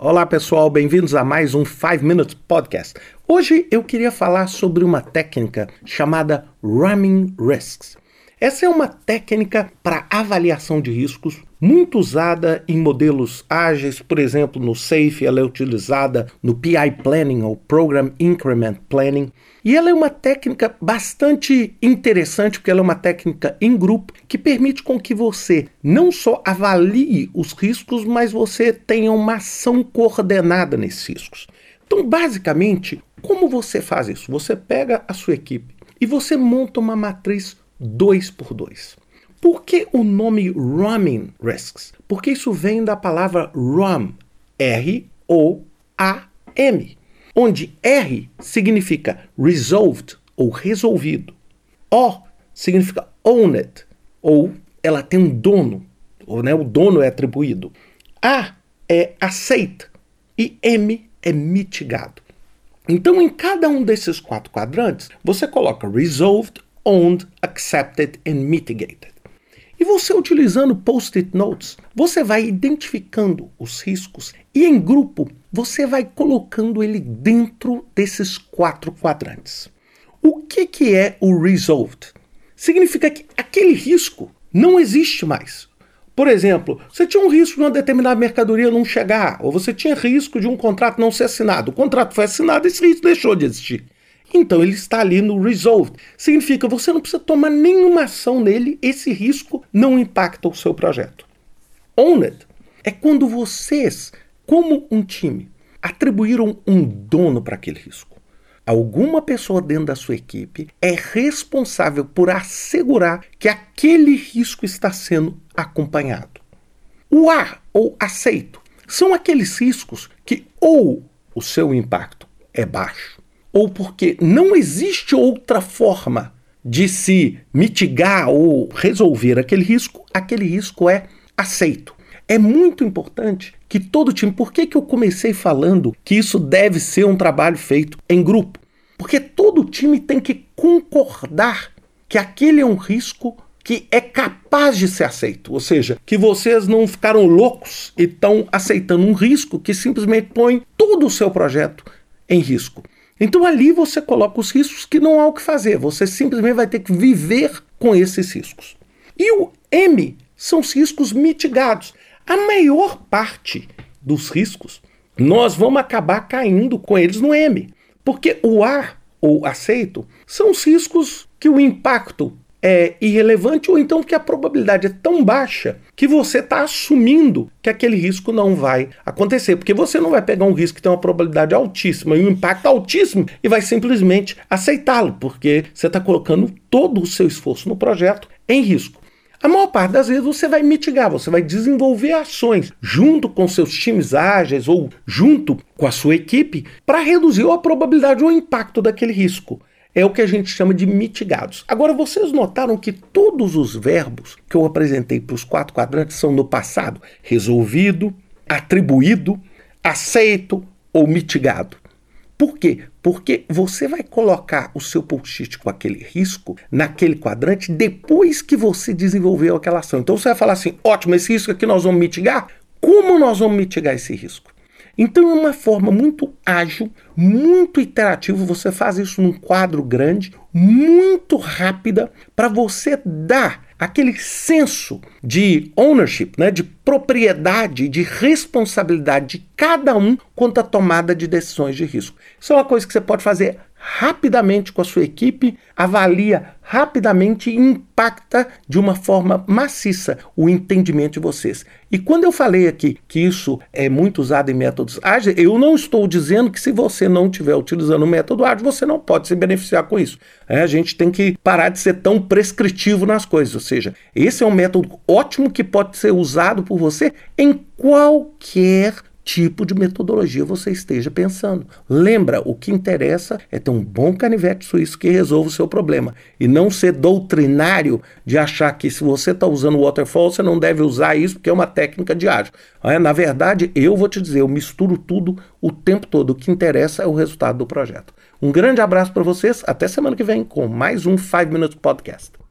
Olá pessoal, bem-vindos a mais um 5 Minutes Podcast. Hoje eu queria falar sobre uma técnica chamada Ramming Risks. Essa é uma técnica para avaliação de riscos muito usada em modelos ágeis, por exemplo, no SAFe, ela é utilizada no PI Planning ou Program Increment Planning. E ela é uma técnica bastante interessante, porque ela é uma técnica em grupo que permite com que você não só avalie os riscos, mas você tenha uma ação coordenada nesses riscos. Então, basicamente, como você faz isso? Você pega a sua equipe e você monta uma matriz 2 por 2. Por que o nome Ramming Risks? Porque isso vem da palavra RAM, R-O-A-M, onde R significa resolved ou resolvido, O significa owned ou ela tem um dono, ou né, o dono é atribuído, A é aceita e M é mitigado. Então, em cada um desses quatro quadrantes, você coloca resolved owned, accepted and mitigated. E você utilizando post-it notes, você vai identificando os riscos e em grupo você vai colocando ele dentro desses quatro quadrantes. O que, que é o resolved? Significa que aquele risco não existe mais. Por exemplo, você tinha um risco de uma determinada mercadoria não chegar, ou você tinha risco de um contrato não ser assinado. O contrato foi assinado, esse risco deixou de existir. Então ele está ali no resolved. Significa você não precisa tomar nenhuma ação nele, esse risco não impacta o seu projeto. Owned é quando vocês, como um time, atribuíram um dono para aquele risco. Alguma pessoa dentro da sua equipe é responsável por assegurar que aquele risco está sendo acompanhado. O A ou aceito são aqueles riscos que ou o seu impacto é baixo ou porque não existe outra forma de se mitigar ou resolver aquele risco, aquele risco é aceito. É muito importante que todo time. Por que, que eu comecei falando que isso deve ser um trabalho feito em grupo? Porque todo time tem que concordar que aquele é um risco que é capaz de ser aceito. Ou seja, que vocês não ficaram loucos e estão aceitando um risco que simplesmente põe todo o seu projeto em risco. Então ali você coloca os riscos que não há o que fazer, você simplesmente vai ter que viver com esses riscos. E o M são os riscos mitigados. A maior parte dos riscos nós vamos acabar caindo com eles no M, porque o A ou aceito são os riscos que o impacto é irrelevante ou então que a probabilidade é tão baixa que você está assumindo que aquele risco não vai acontecer, porque você não vai pegar um risco que tem uma probabilidade altíssima e um impacto altíssimo e vai simplesmente aceitá-lo, porque você está colocando todo o seu esforço no projeto em risco. A maior parte das vezes você vai mitigar, você vai desenvolver ações junto com seus times ágeis ou junto com a sua equipe para reduzir a probabilidade ou o impacto daquele risco é o que a gente chama de mitigados. Agora, vocês notaram que todos os verbos que eu apresentei para os quatro quadrantes são no passado: resolvido, atribuído, aceito ou mitigado. Por quê? Porque você vai colocar o seu post-it com aquele risco naquele quadrante depois que você desenvolveu aquela ação. Então você vai falar assim: ótimo, esse risco aqui nós vamos mitigar. Como nós vamos mitigar esse risco? Então é uma forma muito ágil, muito iterativa. Você faz isso num quadro grande, muito rápida, para você dar aquele senso de ownership, né, de propriedade, de responsabilidade de cada um quanto à tomada de decisões de risco. Isso é uma coisa que você pode fazer rapidamente com a sua equipe, avalia rapidamente impacta de uma forma maciça o entendimento de vocês. E quando eu falei aqui que isso é muito usado em métodos ágeis, eu não estou dizendo que se você não estiver utilizando o método ágil, você não pode se beneficiar com isso. É, a gente tem que parar de ser tão prescritivo nas coisas. Ou seja, esse é um método ótimo que pode ser usado por você em qualquer tipo de metodologia você esteja pensando. Lembra, o que interessa é ter um bom canivete suíço que resolva o seu problema e não ser doutrinário de achar que se você está usando waterfall, você não deve usar isso porque é uma técnica de ágil. É, na verdade, eu vou te dizer, eu misturo tudo o tempo todo. O que interessa é o resultado do projeto. Um grande abraço para vocês, até semana que vem com mais um 5 Minutes Podcast.